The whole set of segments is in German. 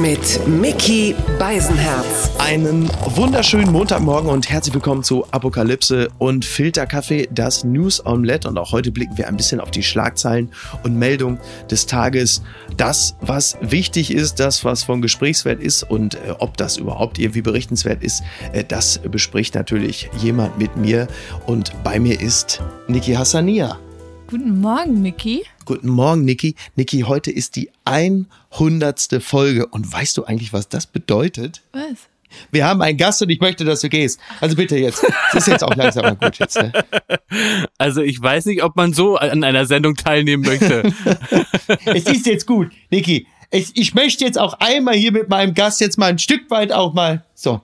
Mit Mickey Beisenherz. Einen wunderschönen Montagmorgen und herzlich willkommen zu Apokalypse und Filterkaffee, das News Omelette. Und auch heute blicken wir ein bisschen auf die Schlagzeilen und Meldungen des Tages. Das, was wichtig ist, das, was von Gesprächswert ist und äh, ob das überhaupt irgendwie berichtenswert ist, äh, das bespricht natürlich jemand mit mir. Und bei mir ist Niki Hassania. Guten Morgen, Niki. Guten Morgen, Niki. Niki, heute ist die 100. Folge. Und weißt du eigentlich, was das bedeutet? Was? Wir haben einen Gast und ich möchte, dass du gehst. Also bitte jetzt. Das ist jetzt auch langsam mal gut jetzt. Ne? Also ich weiß nicht, ob man so an einer Sendung teilnehmen möchte. es ist jetzt gut, Niki. Ich, ich möchte jetzt auch einmal hier mit meinem Gast jetzt mal ein Stück weit auch mal. So,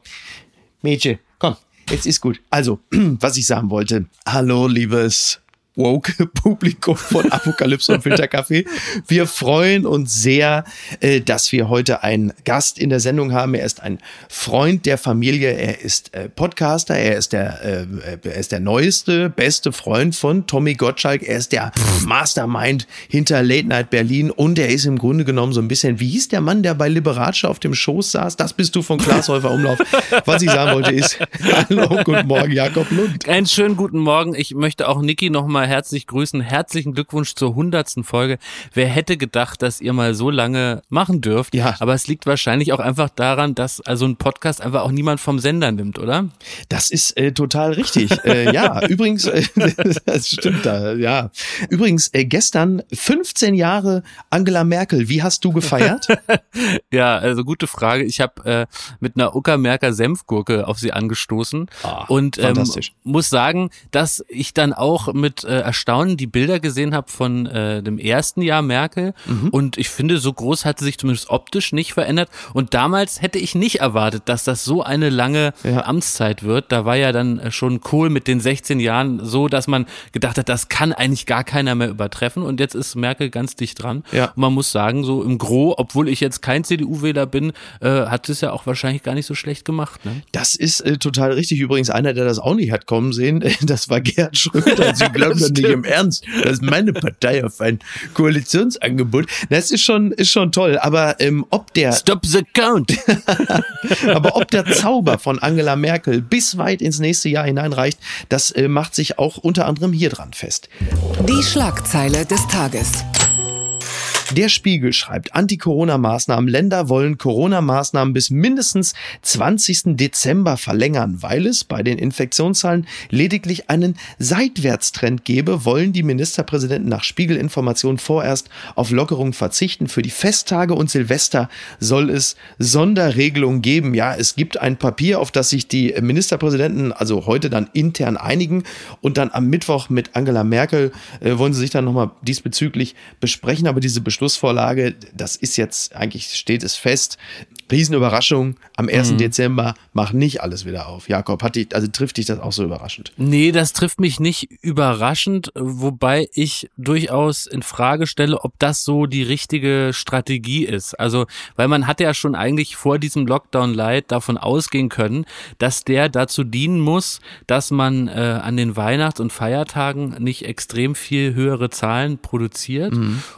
Mädchen, komm, jetzt ist gut. Also, was ich sagen wollte. Hallo, liebes woke Publikum von Apokalypse und Filterkaffee. Wir freuen uns sehr, äh, dass wir heute einen Gast in der Sendung haben. Er ist ein Freund der Familie, er ist äh, Podcaster, er ist der, äh, er ist der neueste, beste Freund von Tommy Gottschalk, er ist der Mastermind hinter Late Night Berlin und er ist im Grunde genommen so ein bisschen, wie hieß der Mann, der bei Liberace auf dem Schoß saß? Das bist du von Glashäufer Umlauf. Was ich sagen wollte ist, hallo, guten Morgen, Jakob Lund. Einen schönen guten Morgen. Ich möchte auch Niki nochmal mal herzlich grüßen. Herzlichen Glückwunsch zur hundertsten Folge. Wer hätte gedacht, dass ihr mal so lange machen dürft? Ja. Aber es liegt wahrscheinlich auch einfach daran, dass also ein Podcast einfach auch niemand vom Sender nimmt, oder? Das ist äh, total richtig. äh, ja, übrigens, äh, das stimmt da, ja. Übrigens, äh, gestern 15 Jahre Angela Merkel. Wie hast du gefeiert? ja, also gute Frage. Ich habe äh, mit einer Uckermärker Senfgurke auf sie angestoßen Ah, und ähm, fantastisch. muss sagen, dass ich dann auch mit äh, Erstaunen die Bilder gesehen habe von äh, dem ersten Jahr Merkel Mhm. und ich finde, so groß hat sie sich zumindest optisch nicht verändert und damals hätte ich nicht erwartet, dass das so eine lange Ja. Amtszeit wird. Da war ja dann äh, schon Kohl mit den 16 Jahren so, dass man gedacht hat, das kann eigentlich gar keiner mehr übertreffen und jetzt ist Merkel ganz dicht dran. Ja. Und man muss sagen, so im Gro, obwohl ich jetzt kein CDU-Wähler bin, äh, hat es ja auch wahrscheinlich gar nicht so schlecht gemacht. Ne? Das ist äh, total richtig. Übrigens, einer, der das auch nicht hat kommen sehen, das war Gerhard Schröder. Sie glauben doch nicht im Ernst. Das ist meine Partei auf ein Koalitionsangebot. Das ist schon, ist schon toll. Aber ähm, ob der Stop the count! Aber ob der Zauber von Angela Merkel bis weit ins nächste Jahr hineinreicht, das äh, macht sich auch unter anderem hier dran fest. Die Schlagzeile des Tages. Der Spiegel schreibt, Anti-Corona-Maßnahmen. Länder wollen Corona-Maßnahmen bis mindestens 20. Dezember verlängern. Weil es bei den Infektionszahlen lediglich einen Seitwärtstrend gebe, wollen die Ministerpräsidenten nach Spiegelinformationen vorerst auf Lockerung verzichten. Für die Festtage und Silvester soll es Sonderregelungen geben. Ja, es gibt ein Papier, auf das sich die Ministerpräsidenten also heute dann intern einigen und dann am Mittwoch mit Angela Merkel äh, wollen sie sich dann nochmal diesbezüglich besprechen. Aber diese Beschlussvorlage, das ist jetzt eigentlich, steht es fest. Riesenüberraschung, am 1. Dezember mach nicht alles wieder auf. Jakob, hat dich, also trifft dich das auch so überraschend? Nee, das trifft mich nicht überraschend, wobei ich durchaus in Frage stelle, ob das so die richtige Strategie ist. Also, weil man hat ja schon eigentlich vor diesem Lockdown Light davon ausgehen können, dass der dazu dienen muss, dass man äh, an den Weihnachts- und Feiertagen nicht extrem viel höhere Zahlen produziert.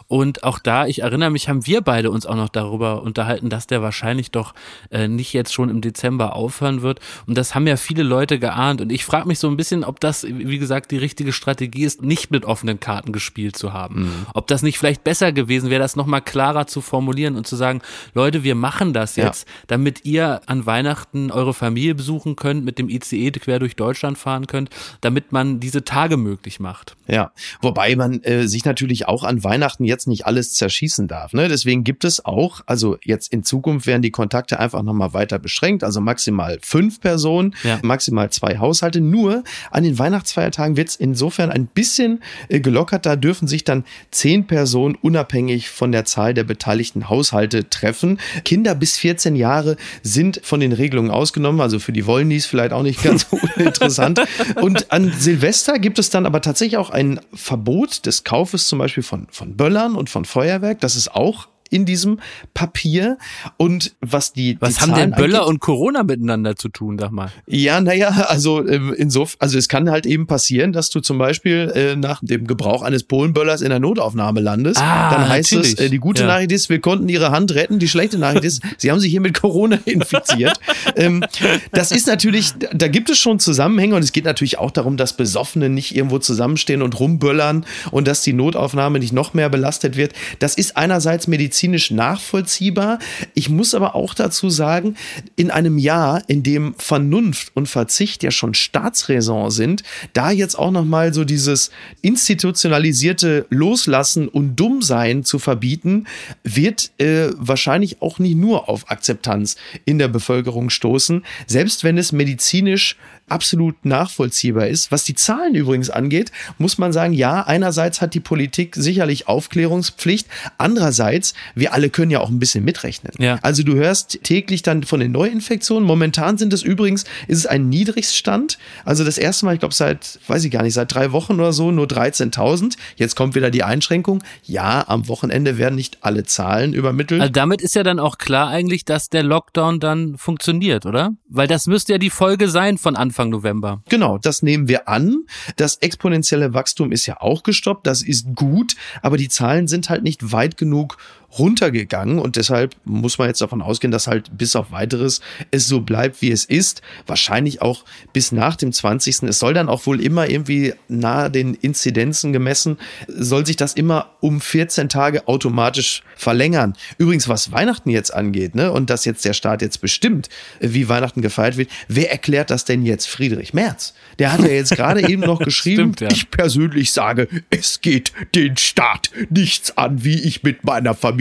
Und auch da, ich erinnere mich, haben wir beide uns auch noch darüber unterhalten, dass der wahrscheinlich doch äh, nicht jetzt schon im Dezember aufhören wird. Und das haben ja viele Leute geahnt. Und ich frage mich so ein bisschen, ob das, wie gesagt, die richtige Strategie ist, nicht mit offenen Karten gespielt zu haben. Ob das nicht vielleicht besser gewesen wäre, das nochmal klarer zu formulieren und zu sagen, Leute, wir machen das Ja. jetzt, damit ihr an Weihnachten eure Familie besuchen könnt, mit dem ICE quer durch Deutschland fahren könnt, damit man diese Tage möglich macht. Ja, wobei man äh, sich natürlich auch an Weihnachten jetzt nicht alles zerschießen darf. Ne? Deswegen gibt es auch, also jetzt in Zukunft werden die Kontakte einfach nochmal weiter beschränkt, also maximal fünf Personen, Ja. maximal zwei Haushalte. Nur an den Weihnachtsfeiertagen wird es insofern ein bisschen äh, gelockert. Da dürfen sich dann zehn Personen unabhängig von der Zahl der beteiligten Haushalte treffen. Kinder bis 14 Jahre sind von den Regelungen ausgenommen, also für die Wollnies vielleicht auch nicht ganz uninteressant. Und an Silvester gibt es dann aber tatsächlich auch ein Verbot des Kaufes zum Beispiel von, von Böllern und von Feuerwerk. Das ist auch in diesem Papier. Und was die, was die haben Zahlen denn Böller angeht- und Corona miteinander zu tun, sag mal? Ja, naja, also ähm, insofern, also es kann halt eben passieren, dass du zum Beispiel äh, nach dem Gebrauch eines Polenböllers in der Notaufnahme landest. Ah, Dann heißt es, natürlich. äh, die gute Ja. Nachricht ist, wir konnten ihre Hand retten. Die schlechte Nachricht ist, sie haben sich hier mit Corona infiziert. ähm, das ist natürlich, da gibt es schon Zusammenhänge und es geht natürlich auch darum, dass Besoffene nicht irgendwo zusammenstehen und rumböllern und dass die Notaufnahme nicht noch mehr belastet wird. Das ist einerseits medizinisch nachvollziehbar. Ich muss aber auch dazu sagen, in einem Jahr, in dem Vernunft und Verzicht ja schon Staatsräson sind, da jetzt auch noch mal so dieses institutionalisierte Loslassen und Dummsein zu verbieten, wird äh, wahrscheinlich auch nicht nur auf Akzeptanz in der Bevölkerung stoßen, selbst wenn es medizinisch absolut nachvollziehbar ist. Was die Zahlen übrigens angeht, muss man sagen, ja, einerseits hat die Politik sicherlich Aufklärungspflicht, andererseits, wir alle können ja auch ein bisschen mitrechnen. Ja. Also du hörst täglich dann von den Neuinfektionen. Momentan sind es übrigens, ist es ein Niedrigstand. Also das erste Mal, ich glaube seit, weiß ich gar nicht, seit drei Wochen oder so nur 13.000. Jetzt kommt wieder die Einschränkung. Ja, am Wochenende werden nicht alle Zahlen übermittelt. Also damit ist ja dann auch klar eigentlich, dass der Lockdown dann funktioniert, oder? Weil das müsste ja die Folge sein von Anfang November. Genau, das nehmen wir an. Das exponentielle Wachstum ist ja auch gestoppt, das ist gut, aber die Zahlen sind halt nicht weit genug runtergegangen und deshalb muss man jetzt davon ausgehen, dass halt bis auf weiteres es so bleibt, wie es ist. Wahrscheinlich auch bis nach dem 20. Es soll dann auch wohl immer irgendwie nahe den Inzidenzen gemessen, soll sich das immer um 14 Tage automatisch verlängern. Übrigens, was Weihnachten jetzt angeht, ne, und dass jetzt der Staat jetzt bestimmt, wie Weihnachten gefeiert wird, wer erklärt das denn jetzt Friedrich Merz? Der hat ja jetzt gerade eben noch geschrieben, Stimmt, ja. ich persönlich sage, es geht den Staat nichts an, wie ich mit meiner Familie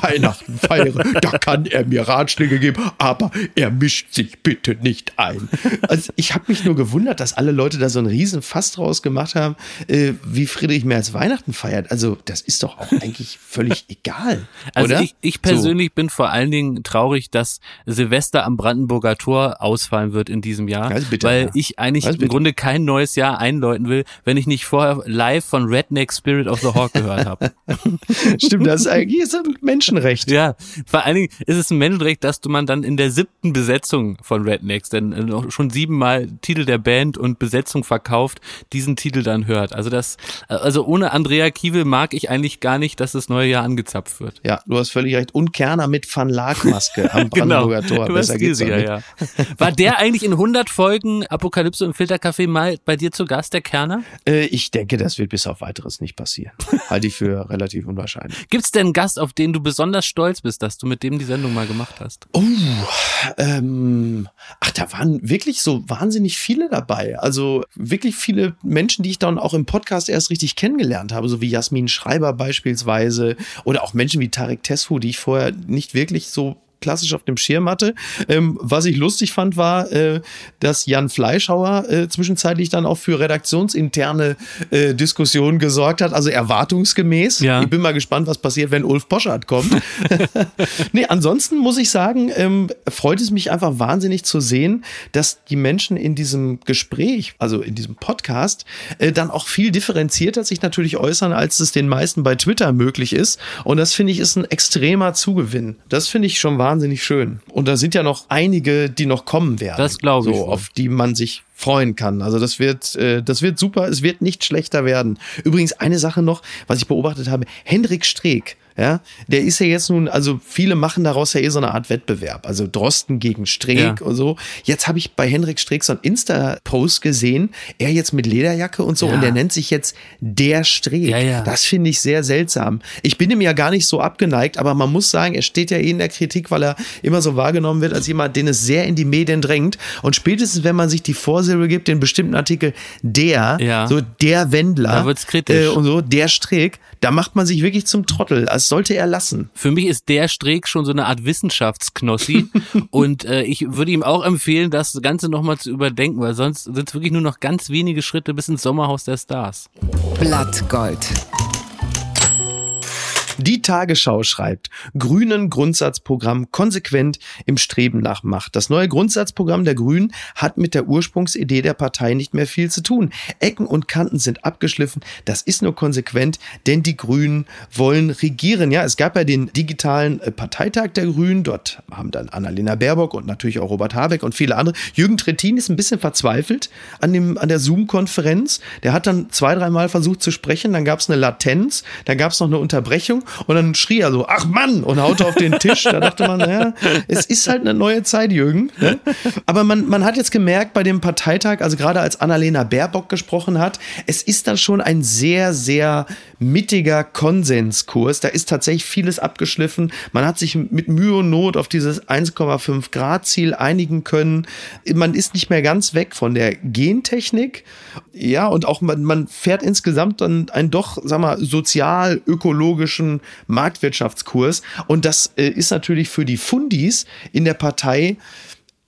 Weihnachten feiere. Da kann er mir Ratschläge geben, aber er mischt sich bitte nicht ein. Also ich habe mich nur gewundert, dass alle Leute da so einen riesen Fass draus gemacht haben, äh, wie Friedrich Merz Weihnachten feiert. Also das ist doch auch eigentlich völlig egal, Also oder? ich, ich persönlich bin vor allen Dingen traurig, dass Silvester am Brandenburger Tor ausfallen wird in diesem Jahr, Also bitte, weil ja. ich eigentlich Also im. Grunde kein neues Jahr einläuten will, wenn ich nicht vorher live von Redneck Spirit of the Hawk gehört habe. So, stimmt, das ist eigentlich ist ein Menschenrecht. Ja, vor allen Dingen ist es ein Menschenrecht, dass du man dann in der siebten Besetzung von Rednecks, denn äh, schon siebenmal Titel der Band und Besetzung verkauft, diesen Titel dann hört. Also das, äh, also ohne Andrea Kiewel mag ich eigentlich gar nicht, dass das neue Jahr angezapft wird. Ja, du hast völlig recht. Und Kerner mit Van Laak-Maske am Brandenburger Tor. Über Besser geht's nicht. ja. War der eigentlich in 100 Folgen Apokalypse und Filterkaffee mal bei dir zu Gast, der Kerner? Äh, ich denke, das wird bis auf weiteres nicht passieren. Halte ich für relativ unwahrscheinlich. Gibt's denn einen Gast, auf den du besonders stolz bist, dass du mit dem die Sendung mal gemacht hast? Oh, ähm, ach, da waren wirklich so wahnsinnig viele dabei. Also wirklich viele Menschen, die ich dann auch im Podcast erst richtig kennengelernt habe, so wie Jasmin Schreiber beispielsweise oder auch Menschen wie Tarek Tesfu, die ich vorher nicht wirklich so klassisch auf dem Schirm hatte. Ähm, was ich lustig fand, war, äh, dass Jan Fleischhauer äh, zwischenzeitlich dann auch für redaktionsinterne äh, Diskussionen gesorgt hat, also erwartungsgemäß. Ja. Ich bin mal gespannt, was passiert, wenn Ulf Poschardt kommt. nee, ansonsten muss ich sagen, ähm, freut es mich einfach wahnsinnig zu sehen, dass die Menschen in diesem Gespräch, also in diesem Podcast, äh, dann auch viel differenzierter sich natürlich äußern, als es den meisten bei Twitter möglich ist. Und das finde ich ist ein extremer Zugewinn. Das finde ich schon wahnsinnig schön. Und da sind ja noch einige, die noch kommen werden. Das glaube ich So, auf die man sich freuen kann. Also das wird, äh, das wird super. Es wird nicht schlechter werden. Übrigens eine Sache noch, was ich beobachtet habe: Hendrik Streeck. Ja, der ist ja jetzt nun, also viele machen daraus ja eh so eine Art Wettbewerb. Also Drosten gegen Streeck Ja. und so. Jetzt habe ich bei Hendrik Streeck so einen Insta-Post gesehen. Er jetzt mit Lederjacke und so Ja. und der nennt sich jetzt der Streeck. Ja. Das finde ich sehr seltsam. Ich bin ihm ja gar nicht so abgeneigt, aber man muss sagen, er steht ja eh in der Kritik, weil er immer so wahrgenommen wird als jemand, den es sehr in die Medien drängt. Und spätestens, wenn man sich die Vorsilbe gibt, den bestimmten Artikel, der, Ja. so der Wendler. Äh, und so, der Streeck, da macht man sich wirklich zum Trottel. Das sollte er lassen. Für mich ist der Streeck schon so eine Art Wissenschaftsknossi und äh, ich würde ihm auch empfehlen, das Ganze nochmal zu überdenken, weil sonst sind es wirklich nur noch ganz wenige Schritte bis ins Sommerhaus der Stars. Blattgold. Die Tagesschau schreibt, Grünen Grundsatzprogramm konsequent im Streben nach Macht. Das neue Grundsatzprogramm der Grünen hat mit der Ursprungsidee der Partei nicht mehr viel zu tun. Ecken und Kanten sind abgeschliffen. Das ist nur konsequent, denn die Grünen wollen regieren. Ja, es gab ja den digitalen äh, Parteitag der Grünen. Dort haben dann Annalena Baerbock und natürlich auch Robert Habeck und viele andere. Jürgen Trittin ist ein bisschen verzweifelt an, dem, an der Zoom-Konferenz. Der hat dann zwei, dreimal versucht zu sprechen. Dann gab es eine Latenz. Dann gab es noch eine Unterbrechung. Und dann schrie er so, ach Mann, und haute auf den Tisch. Da dachte man, naja, es ist halt eine neue Zeit, Jürgen. Ne? Aber man, man hat jetzt gemerkt bei dem Parteitag, also gerade als Annalena Baerbock gesprochen hat, es ist dann schon ein sehr, sehr mittiger Konsenskurs. Da ist tatsächlich vieles abgeschliffen. Man hat sich mit Mühe und Not auf dieses 1,5 Grad Ziel einigen können. Man ist nicht mehr ganz weg von der Gentechnik. Ja, und auch man, man fährt insgesamt dann einen doch, sag mal, sozial-ökologischen Marktwirtschaftskurs. Und das äh, ist natürlich für die Fundis in der Partei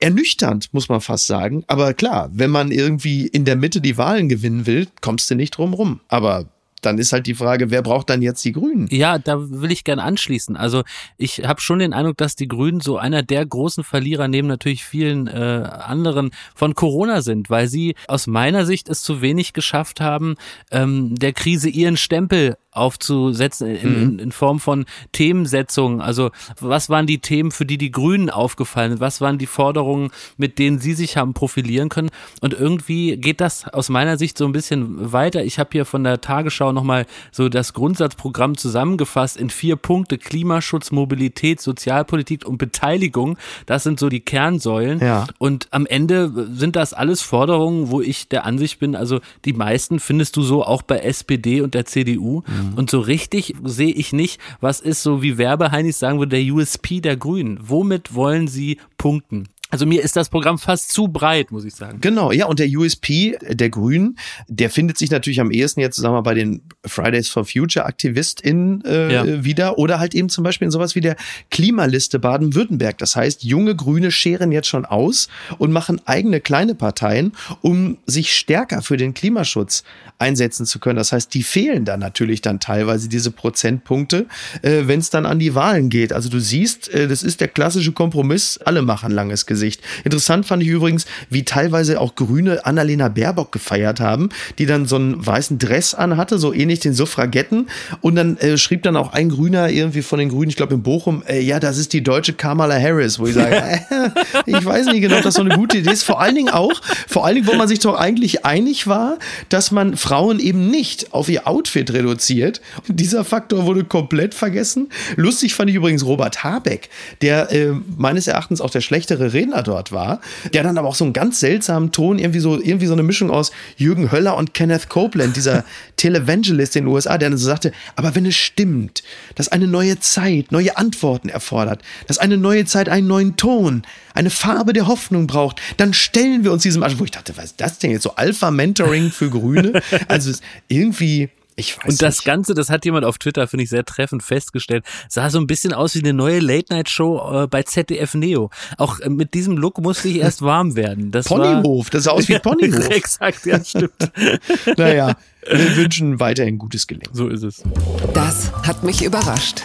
ernüchternd, muss man fast sagen. Aber klar, wenn man irgendwie in der Mitte die Wahlen gewinnen will, kommst du nicht drum rum. Aber dann ist halt die Frage, wer braucht dann jetzt die Grünen? Ja, da will ich gerne anschließen. Also ich habe schon den Eindruck, dass die Grünen so einer der großen Verlierer neben natürlich vielen äh, anderen von Corona sind, weil sie aus meiner Sicht es zu wenig geschafft haben, ähm, der Krise ihren Stempel aufzusetzen in, mhm. in, Form von Themensetzungen. Also was waren die Themen, für die die Grünen aufgefallen sind? Was waren die Forderungen, mit denen sie sich haben profilieren können? Und irgendwie geht das aus meiner Sicht so ein bisschen weiter. Ich habe hier von der Tagesschau nochmal so das Grundsatzprogramm zusammengefasst in vier Punkte. Klimaschutz, Mobilität, Sozialpolitik und Beteiligung. Das sind so die Kernsäulen. Ja. Und am Ende sind das alles Forderungen, wo ich der Ansicht bin, also die meisten findest du so auch bei SPD und der CDU. Mhm. Mhm. Und so richtig sehe ich nicht, was ist so wie Werbeheinis sagen würde, der USP der Grünen. Womit wollen sie punkten? Also mir ist das Programm fast zu breit, muss ich sagen. Genau, ja, und der USP der Grünen, der findet sich natürlich am ehesten jetzt, sagen wir mal, bei den Fridays for Future AktivistInnen äh, ja. wieder oder halt eben zum Beispiel in sowas wie der Klimaliste Baden-Württemberg. Das heißt, junge Grüne scheren jetzt schon aus und machen eigene kleine Parteien, um sich stärker für den Klimaschutz einsetzen zu können. Das heißt, die fehlen dann natürlich dann teilweise diese Prozentpunkte, äh, wenn es dann an die Wahlen geht. Also du siehst, äh, das ist der klassische Kompromiss, alle machen langes Gesicht. Gesicht. Interessant fand ich übrigens, wie teilweise auch Grüne Annalena Baerbock gefeiert haben, die dann so einen weißen Dress anhatte, so ähnlich den Suffragetten. Und dann äh, schrieb dann auch ein Grüner irgendwie von den Grünen, ich glaube in Bochum, äh, ja, das ist die deutsche Kamala Harris, wo ich sage, äh, ich weiß nicht genau, ob das so eine gute Idee ist. Vor allen Dingen auch, vor allen Dingen, wo man sich doch eigentlich einig war, dass man Frauen eben nicht auf ihr Outfit reduziert. Und dieser Faktor wurde komplett vergessen. Lustig fand ich übrigens Robert Habeck, der äh, meines Erachtens auch der schlechtere Redner Trainer dort war, der dann aber auch so einen ganz seltsamen Ton, irgendwie so, irgendwie so eine Mischung aus Jürgen Höller und Kenneth Copeland, dieser Televangelist in den USA, der dann so sagte, aber wenn es stimmt, dass eine neue Zeit neue Antworten erfordert, dass eine neue Zeit einen neuen Ton, eine Farbe der Hoffnung braucht, dann stellen wir uns diesem wo ich dachte, was ist das denn jetzt? So Alpha-Mentoring für Grüne? Also irgendwie, ich weiß Und das nicht. Ganze, das hat jemand auf Twitter, finde ich, sehr treffend festgestellt, sah so ein bisschen aus wie eine neue Late-Night-Show äh, bei ZDF Neo. Auch äh, mit diesem Look musste ich erst warm werden. Das Ponyhof, war, das sah aus wie Ponyhof. Exakt, ja, stimmt. naja, wir wünschen weiterhin gutes Gelingen. So ist es. Das hat mich überrascht.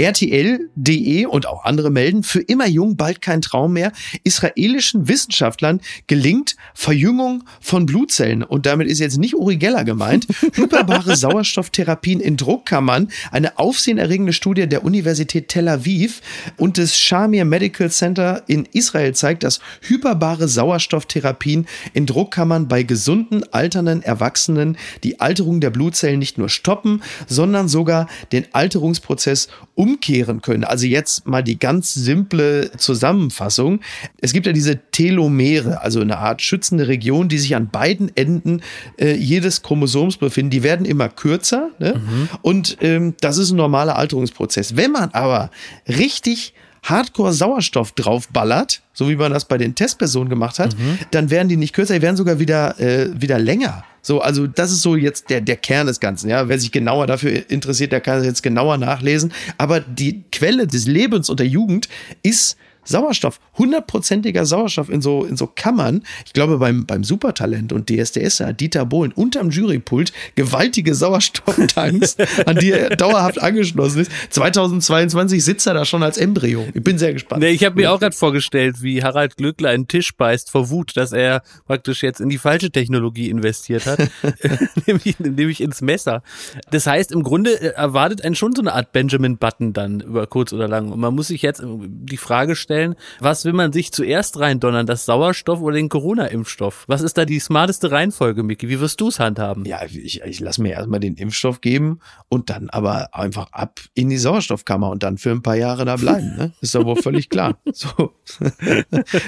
RTL.de und auch andere melden, für immer jung, bald kein Traum mehr. Israelischen Wissenschaftlern gelingt Verjüngung von Blutzellen. Und damit ist jetzt nicht Uri Geller gemeint. Hyperbare Sauerstofftherapien in Druckkammern. Eine aufsehenerregende Studie der Universität Tel Aviv und des Shamir Medical Center in Israel zeigt, dass hyperbare Sauerstofftherapien in Druckkammern bei gesunden, alternden Erwachsenen die Alterung der Blutzellen nicht nur stoppen, sondern sogar den Alterungsprozess umkehren können. Also jetzt mal die ganz simple Zusammenfassung. Es gibt ja diese Telomere, also eine Art schützende Region, die sich an beiden Enden äh, jedes Chromosoms befinden. Die werden immer kürzer ne? mhm. und ähm, das ist ein normaler Alterungsprozess. Wenn man aber richtig Hardcore Sauerstoff draufballert, so wie man das bei den Testpersonen gemacht hat, mhm. dann werden die nicht kürzer, die werden sogar wieder, äh, wieder länger. So, also das ist so jetzt der, der Kern des Ganzen. Ja, wer sich genauer dafür interessiert, der kann es jetzt genauer nachlesen. Aber die Quelle des Lebens und der Jugend ist Sauerstoff, hundertprozentiger Sauerstoff in so, in so Kammern. Ich glaube, beim, beim Supertalent und DSDS hat Dieter Bohlen unterm Jurypult gewaltige Sauerstofftanks, an die er dauerhaft angeschlossen ist. 2022 sitzt er da schon als Embryo. Ich bin sehr gespannt. Nee, ich habe mir auch gerade vorgestellt, wie Harald Glückler einen Tisch beißt vor Wut, dass er praktisch jetzt in die falsche Technologie investiert hat, nämlich, nämlich ins Messer. Das heißt, im Grunde äh, erwartet einen schon so eine Art Benjamin Button dann über kurz oder lang. Und man muss sich jetzt die Frage stellen, stellen, was will man sich zuerst reindonnern, das Sauerstoff oder den Corona-Impfstoff? Was ist da die smarteste Reihenfolge, Miki? Wie wirst du es handhaben? Ja, ich, ich lasse mir erstmal den Impfstoff geben und dann aber einfach ab in die Sauerstoffkammer und dann für ein paar Jahre da bleiben. Ne? Ist doch wohl völlig klar. So.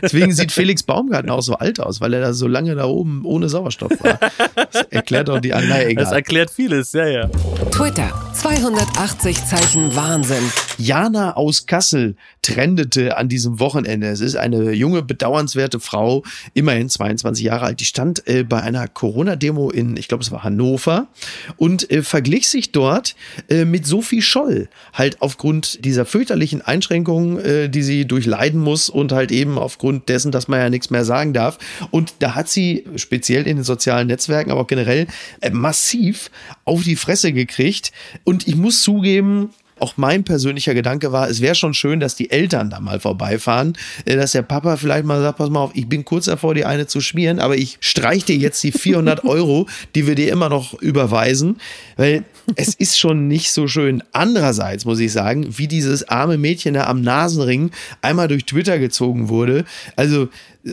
Deswegen sieht Felix Baumgarten auch so alt aus, weil er da so lange da oben ohne Sauerstoff war. Das erklärt auch die anderen. Egal. Das erklärt vieles, ja, ja. Twitter, 280 Zeichen Wahnsinn. Jana aus Kassel trendete an diesem Wochenende. Es ist eine junge, bedauernswerte Frau, immerhin 22 Jahre alt. Die stand äh, bei einer Corona-Demo in, ich glaube, es war Hannover und äh, verglich sich dort äh, mit Sophie Scholl. Halt aufgrund dieser fürchterlichen Einschränkungen, äh, die sie durchleiden muss und halt eben aufgrund dessen, dass man ja nichts mehr sagen darf. Und da hat sie speziell in den sozialen Netzwerken, aber auch generell äh, massiv auf die Fresse gekriegt. Und ich muss zugeben, auch mein persönlicher Gedanke war, es wäre schon schön, dass die Eltern da mal vorbeifahren, äh, dass der Papa vielleicht mal sagt, pass mal auf, ich bin kurz davor, die eine zu schmieren, aber ich streich dir jetzt die 400 Euro, die wir dir immer noch überweisen, weil es ist schon nicht so schön. Andererseits muss ich sagen, wie dieses arme Mädchen da am Nasenring einmal durch Twitter gezogen wurde. Also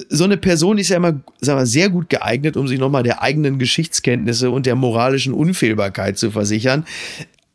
so eine Person ist ja immer sagen wir, sehr gut geeignet, um sich nochmal der eigenen Geschichtskenntnisse und der moralischen Unfehlbarkeit zu versichern.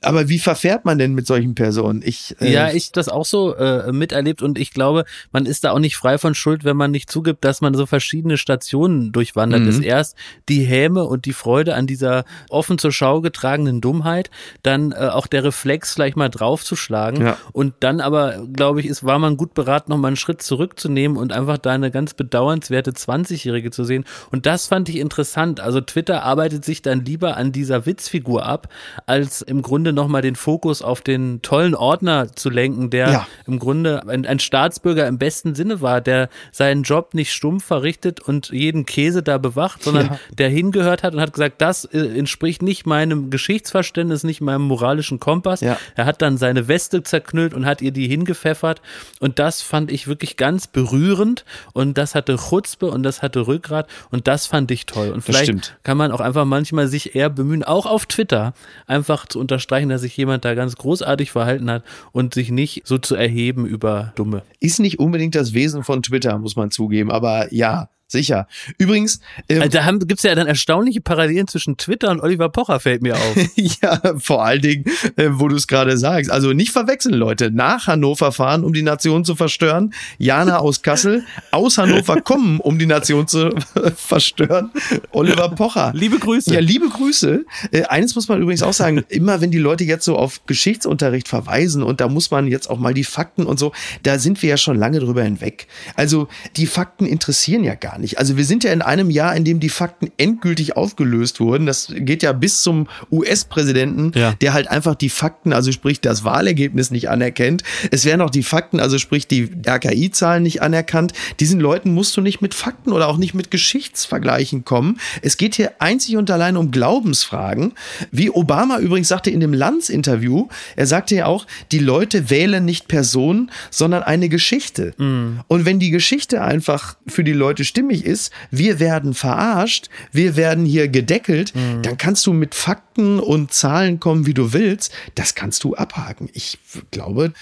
Aber wie verfährt man denn mit solchen Personen? Ich, äh ja, ich das auch so äh, miterlebt und ich glaube, man ist da auch nicht frei von Schuld, wenn man nicht zugibt, dass man so verschiedene Stationen durchwandert mhm. ist. Erst die Häme und die Freude an dieser offen zur Schau getragenen Dummheit, dann äh, auch der Reflex, vielleicht mal draufzuschlagen ja. und dann aber, glaube ich, ist, war man gut beraten, noch mal einen Schritt zurückzunehmen und einfach da eine ganz bedauernswerte 20-Jährige zu sehen. Und das fand ich interessant. Also Twitter arbeitet sich dann lieber an dieser Witzfigur ab, als im Grunde nochmal den Fokus auf den tollen Ordner zu lenken, der ja. im Grunde ein, ein, Staatsbürger im besten Sinne war, der seinen Job nicht stumpf verrichtet und jeden Käse da bewacht, sondern ja. der hingehört hat und hat gesagt, das äh, entspricht nicht meinem Geschichtsverständnis, nicht meinem moralischen Kompass. Ja. Er hat dann seine Weste zerknüllt und hat ihr die hingepfeffert und das fand ich wirklich ganz berührend und das hatte Chutzpe und das hatte Rückgrat und das fand ich toll. Und vielleicht kann man auch einfach manchmal sich eher bemühen, auch auf Twitter einfach zu unterstreichen, Zeichen, dass sich jemand da ganz großartig verhalten hat und sich nicht so zu erheben über Dumme. Ist nicht unbedingt das Wesen von Twitter, muss man zugeben, aber ja, Sicher. Übrigens. Ähm, also da gibt es ja dann erstaunliche Parallelen zwischen Twitter und Oliver Pocher, fällt mir auf. ja, vor allen Dingen, äh, wo du es gerade sagst. Also nicht verwechseln, Leute. Nach Hannover fahren, um die Nation zu verstören. Jana aus Kassel. Aus Hannover kommen, um die Nation zu verstören. Oliver Pocher. Liebe Grüße. Ja, liebe Grüße. Äh, eines muss man übrigens auch sagen. Immer wenn die Leute jetzt so auf Geschichtsunterricht verweisen und da muss man jetzt auch mal die Fakten und so, da sind wir ja schon lange drüber hinweg. Also die Fakten interessieren ja gar nicht nicht. Also wir sind ja in einem Jahr, in dem die Fakten endgültig aufgelöst wurden. Das geht ja bis zum US-Präsidenten, ja. der halt einfach die Fakten, also sprich das Wahlergebnis nicht anerkennt. Es werden auch die Fakten, also sprich die RKI-Zahlen nicht anerkannt. Diesen Leuten musst du nicht mit Fakten oder auch nicht mit Geschichtsvergleichen kommen. Es geht hier einzig und allein um Glaubensfragen. Wie Obama übrigens sagte in dem Lanz-Interview, er sagte ja auch, die Leute wählen nicht Personen, sondern eine Geschichte. Mm. Und wenn die Geschichte einfach für die Leute stimmig stimmig ist, wir werden verarscht, wir werden hier gedeckelt, mhm. dann kannst du mit Fakten und Zahlen kommen, wie du willst. Das kannst du abhaken. Ich glaube,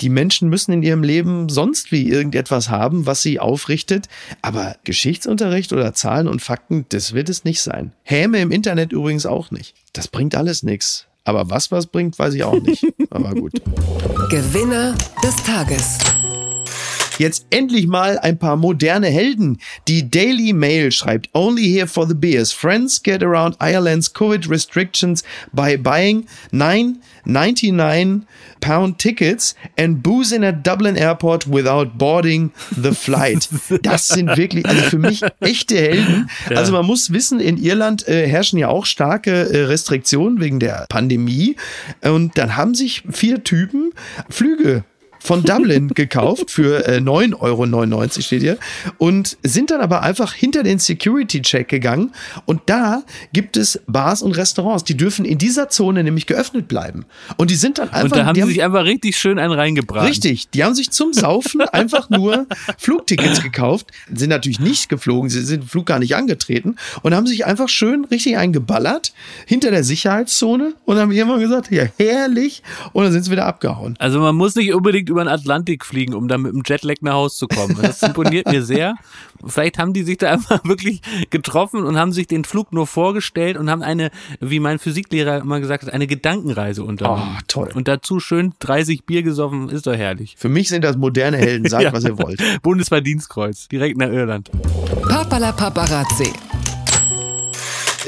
die Menschen müssen in ihrem Leben sonst wie irgendetwas haben, was sie aufrichtet. Aber Geschichtsunterricht oder Zahlen und Fakten, das wird es nicht sein. Häme im Internet übrigens auch nicht. Das bringt alles nichts. Aber was was bringt, weiß ich auch nicht. Aber gut. Gewinner des Tages. Jetzt endlich mal ein paar moderne Helden. Die Daily Mail schreibt Only here for the beers. Friends get around Ireland's COVID restrictions by buying 9.99 pound tickets and boozing at Dublin Airport without boarding the flight. Das sind wirklich, also für mich echte Helden. Ja. Also man muss wissen, in Irland äh, herrschen ja auch starke äh, Restriktionen wegen der Pandemie. Und dann haben sich vier Typen Flüge von Dublin gekauft für äh, 9,99 Euro steht hier und sind dann aber einfach hinter den Security-Check gegangen und da gibt es Bars und Restaurants, die dürfen in dieser Zone nämlich geöffnet bleiben und die sind dann einfach... Und da haben die sie sich einfach richtig schön einen reingebracht. Richtig, die haben sich zum Saufen einfach nur Flugtickets gekauft, sind natürlich nicht geflogen, sie sind den Flug gar nicht angetreten und haben sich einfach schön richtig eingeballert hinter der Sicherheitszone und haben irgendwann gesagt, ja herrlich und dann sind sie wieder abgehauen. Also man muss nicht unbedingt über den Atlantik fliegen, um dann mit dem Jetlag nach Hause zu kommen. Das imponiert mir sehr. Vielleicht haben die sich da einfach wirklich getroffen und haben sich den Flug nur vorgestellt und haben eine, wie mein Physiklehrer immer gesagt hat, eine Gedankenreise unternommen. Oh, toll. Und dazu schön 30 Bier gesoffen, ist doch herrlich. Für mich sind das moderne Helden, sagt Ja. was ihr wollt. Bundesverdienstkreuz, direkt nach Irland. Papala Paparazzi.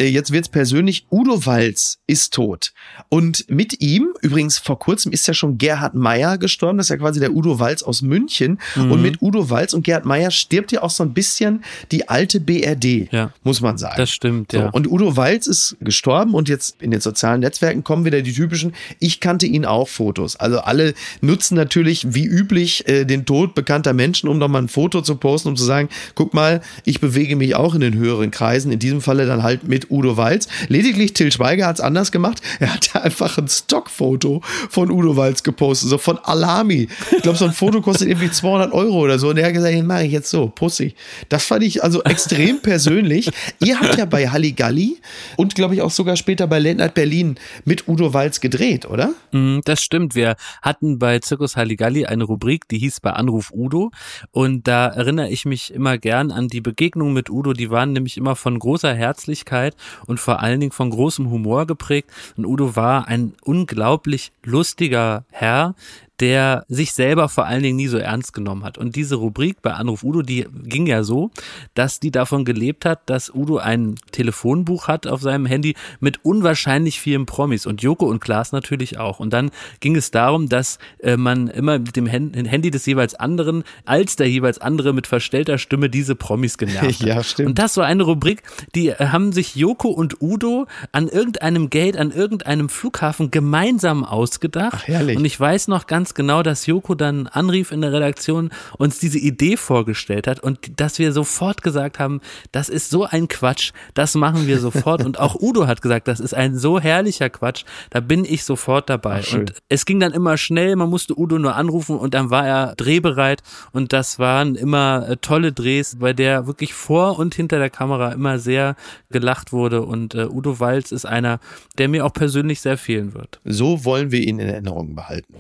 Äh, Jetzt wird's persönlich. Udo Walz ist tot. Und mit ihm, übrigens vor kurzem ist ja schon Gerhard Meyer gestorben. Das ist ja quasi der Udo Walz aus München. Mhm. Und mit Udo Walz und Gerhard Meyer stirbt ja auch so ein bisschen die alte BRD, Ja. muss man sagen. Das stimmt, So, ja. und Udo Walz ist gestorben und jetzt in den sozialen Netzwerken kommen wieder die typischen, ich kannte ihn auch Fotos. Also alle nutzen natürlich wie üblich äh, den Tod bekannter Menschen, um nochmal ein Foto zu posten, um zu sagen, guck mal, ich bewege mich auch in den höheren Kreisen, in diesem Falle dann halt mit Udo Walz. Lediglich Till Schweiger hat es anders gemacht. Er hatte einfach ein Stockfoto von Udo Walz gepostet, so von Alami. Ich glaube, so ein Foto kostet irgendwie 200 Euro oder so. Und er hat gesagt, den mache ich jetzt so, pussig. Das fand ich also extrem persönlich. Ihr habt ja bei Halligalli und glaube ich auch sogar später bei Late Night Berlin mit Udo Walz gedreht, oder? Mm, Das stimmt. Wir hatten bei Zirkus Halligalli eine Rubrik, die hieß bei Anruf Udo. Und da erinnere ich mich immer gern an die Begegnungen mit Udo. Die waren nämlich immer von großer Herzlichkeit und vor allen Dingen von großem Humor geprägt. Und Udo war ein unglaublich lustiger Herr, der sich selber vor allen Dingen nie so ernst genommen hat. Und diese Rubrik bei Anruf Udo, die ging ja so, dass die davon gelebt hat, dass Udo ein Telefonbuch hat auf seinem Handy mit unwahrscheinlich vielen Promis und Joko und Klaas natürlich auch. Und dann ging es darum, dass äh, man immer mit dem Hand- Handy des jeweils anderen als der jeweils andere mit verstellter Stimme diese Promis genervt hat. Ja, stimmt. Und das war eine Rubrik, die äh, haben sich Joko und Udo an irgendeinem Gate, an irgendeinem Flughafen gemeinsam ausgedacht. Ach, herrlich. Und ich weiß noch ganz genau, dass Joko dann anrief in der Redaktion, uns diese Idee vorgestellt hat und dass wir sofort gesagt haben, das ist so ein Quatsch, das machen wir sofort. und auch Udo hat gesagt, das ist ein so herrlicher Quatsch, da bin ich sofort dabei. Ach, und es ging dann immer schnell, man musste Udo nur anrufen und dann war er drehbereit und das waren immer äh, tolle Drehs, bei der wirklich vor und hinter der Kamera immer sehr gelacht wurde und äh, Udo Walz ist einer, der mir auch persönlich sehr fehlen wird. So wollen wir ihn in Erinnerung behalten.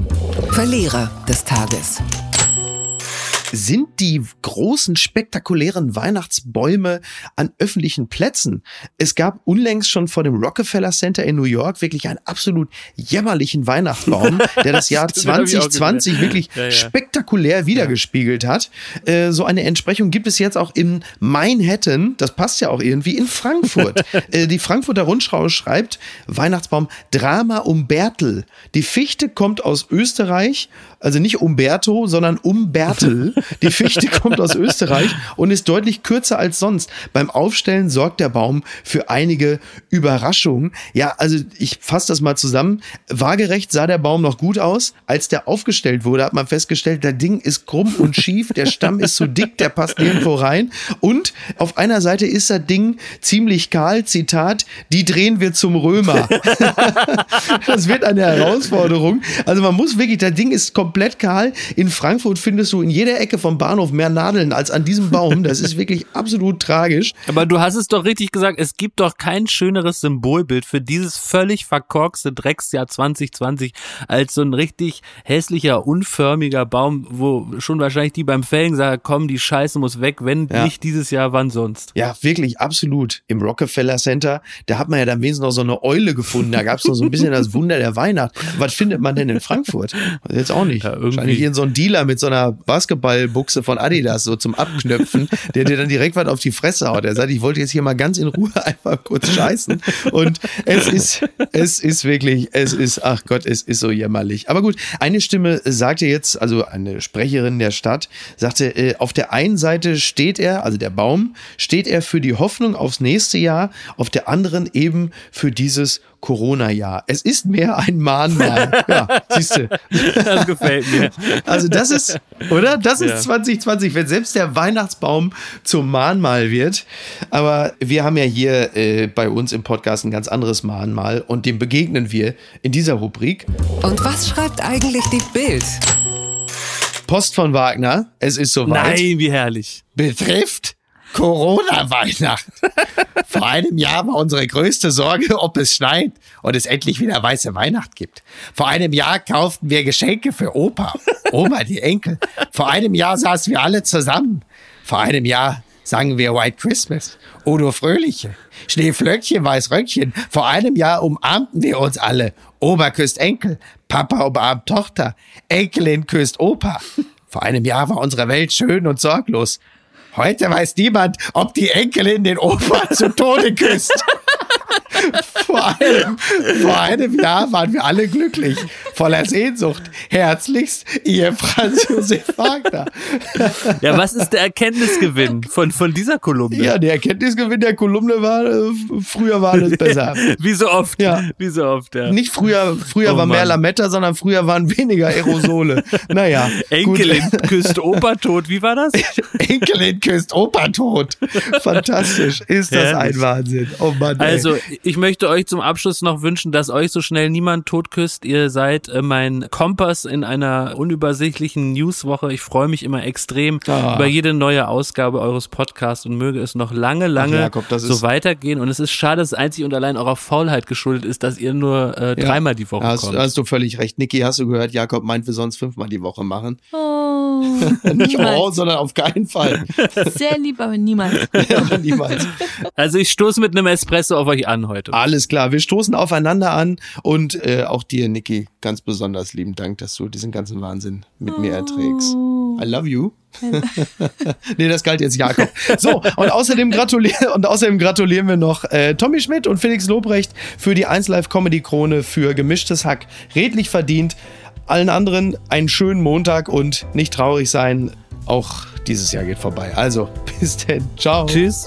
Verlierer des Tages. Sind die großen, spektakulären Weihnachtsbäume an öffentlichen Plätzen. Es gab unlängst schon vor dem Rockefeller Center in New York wirklich einen absolut jämmerlichen Weihnachtsbaum, der das Jahr Stimmt, hab ich auch 2020 gesehen. wirklich Ja, ja. spektakulär wiedergespiegelt hat. Äh, so eine Entsprechung gibt es jetzt auch in Manhattan, das passt ja auch irgendwie, in Frankfurt. äh, die Frankfurter Rundschau schreibt, Weihnachtsbaum Drama um Bertel. Die Fichte kommt aus Österreich, also nicht Umberto, sondern Umbertel. Die Fichte kommt aus Österreich und ist deutlich kürzer als sonst. Beim Aufstellen sorgt der Baum für einige Überraschungen. Ja, also ich fasse das mal zusammen. Waagerecht sah der Baum noch gut aus. Als der aufgestellt wurde, hat man festgestellt, der Ding ist krumm und schief, der Stamm ist zu dick, der passt nirgendwo rein. Und auf einer Seite ist das Ding ziemlich kahl, Zitat, die drehen wir zum Römer. Das wird eine Herausforderung. Also man muss wirklich, das Ding ist komplett kahl. In Frankfurt findest du in jeder Ecke vom Bahnhof mehr Nadeln als an diesem Baum. Das ist wirklich absolut tragisch. Aber du hast es doch richtig gesagt, es gibt doch kein schöneres Symbolbild für dieses völlig verkorkste Drecksjahr 2020 als so ein richtig hässlicher, unförmiger Baum, wo schon wahrscheinlich die beim Fällen sagen, komm, die Scheiße muss weg, wenn Ja. nicht dieses Jahr, wann sonst? Ja, wirklich, absolut. Im Rockefeller Center, da hat man ja dann wenigstens noch so eine Eule gefunden. Da gab es noch so ein bisschen das Wunder der Weihnacht. Was findet man denn in Frankfurt? Jetzt auch nicht. Ja, irgendwie. Wahrscheinlich hier so ein Dealer mit so einer Basketballbuchse von Adidas, so zum Abknöpfen, der dir dann direkt was auf die Fresse haut. Der sagt, ich wollte jetzt hier mal ganz in Ruhe einfach kurz scheißen. Und es ist, es ist wirklich, es ist, ach Gott, es ist so jämmerlich. Aber gut, eine Stimme sagte jetzt, also eine Sprecherin der Stadt, sagte, äh, auf der einen Seite steht er, also der Baum, steht er für die Hoffnung aufs nächste Jahr, auf der anderen eben für dieses Corona-Jahr. Es ist mehr ein Mahnmal. Ja, siehst du. Das gefällt mir. Also das ist, oder? Das ist Ja. 2020, wenn selbst der Weihnachtsbaum zum Mahnmal wird. Aber wir haben ja hier äh, bei uns im Podcast ein ganz anderes Mahnmal und dem begegnen wir in dieser Rubrik. Und was schreibt eigentlich die Bild? Post von Wagner, es ist soweit. Nein, wie herrlich. betrifft Corona-Weihnacht. Vor einem Jahr war unsere größte Sorge, ob es schneit und es endlich wieder weiße Weihnacht gibt. Vor einem Jahr kauften wir Geschenke für Opa, Oma, die Enkel. Vor einem Jahr saßen wir alle zusammen. Vor einem Jahr sangen wir White Christmas, Udo Fröhliche, Schneeflöckchen, Weißröckchen. Vor einem Jahr umarmten wir uns alle. Oma küsst Enkel, Papa umarmt Tochter, Enkelin küsst Opa. Vor einem Jahr war unsere Welt schön und sorglos. Heute weiß niemand, ob die Enkelin den Opa zu Tode küsst. Vor einem, vor einem Jahr waren wir alle glücklich, voller Sehnsucht. Herzlichst, ihr Franz Josef Wagner. Ja, was ist der Erkenntnisgewinn von, von dieser Kolumne? Ja, der Erkenntnisgewinn der Kolumne war, äh, früher war alles besser. Wie so oft. Ja. Wie so oft, ja. Nicht früher, früher Oh war mehr Mann. Lametta, sondern früher waren weniger Aerosole. Naja. Enkelin gut. küsst Opa tot. Wie war das? Enkelin küsst Opa tot. Fantastisch. Ist das Herrlich. ein Wahnsinn. Oh Mann. ey. Also, ich möchte euch zum Abschluss noch wünschen, dass euch so schnell niemand tot küsst. Ihr seid äh, mein Kompass in einer unübersichtlichen Newswoche. Ich freue mich immer extrem Ah. über jede neue Ausgabe eures Podcasts und möge es noch lange, lange Jakob, das so ist- weitergehen. Und es ist schade, dass es einzig und allein eurer Faulheit geschuldet ist, dass ihr nur äh, Ja. dreimal die Woche Hast, kommt. hast du völlig recht. Niki, hast du gehört, Jakob meint, wir sollen es fünfmal die Woche machen. Oh, Nicht niemals. oh, sondern auf keinen Fall. Sehr lieb, aber niemals. Ja, Niemals. Also ich stoße mit einem Espresso auf euch an heute. Alles klar, wir stoßen aufeinander an und äh, auch dir, Niki, ganz besonders lieben Dank, dass du diesen ganzen Wahnsinn mit mir erträgst. I love you. nee, das galt jetzt Jakob. So, und außerdem gratulieren und außerdem gratulieren wir noch äh, Tommy Schmidt und Felix Lobrecht für die 1 Live Comedy Krone für gemischtes Hack. Redlich verdient. Allen anderen einen schönen Montag und nicht traurig sein. Auch dieses Jahr geht vorbei. Also, bis denn. Ciao. Tschüss.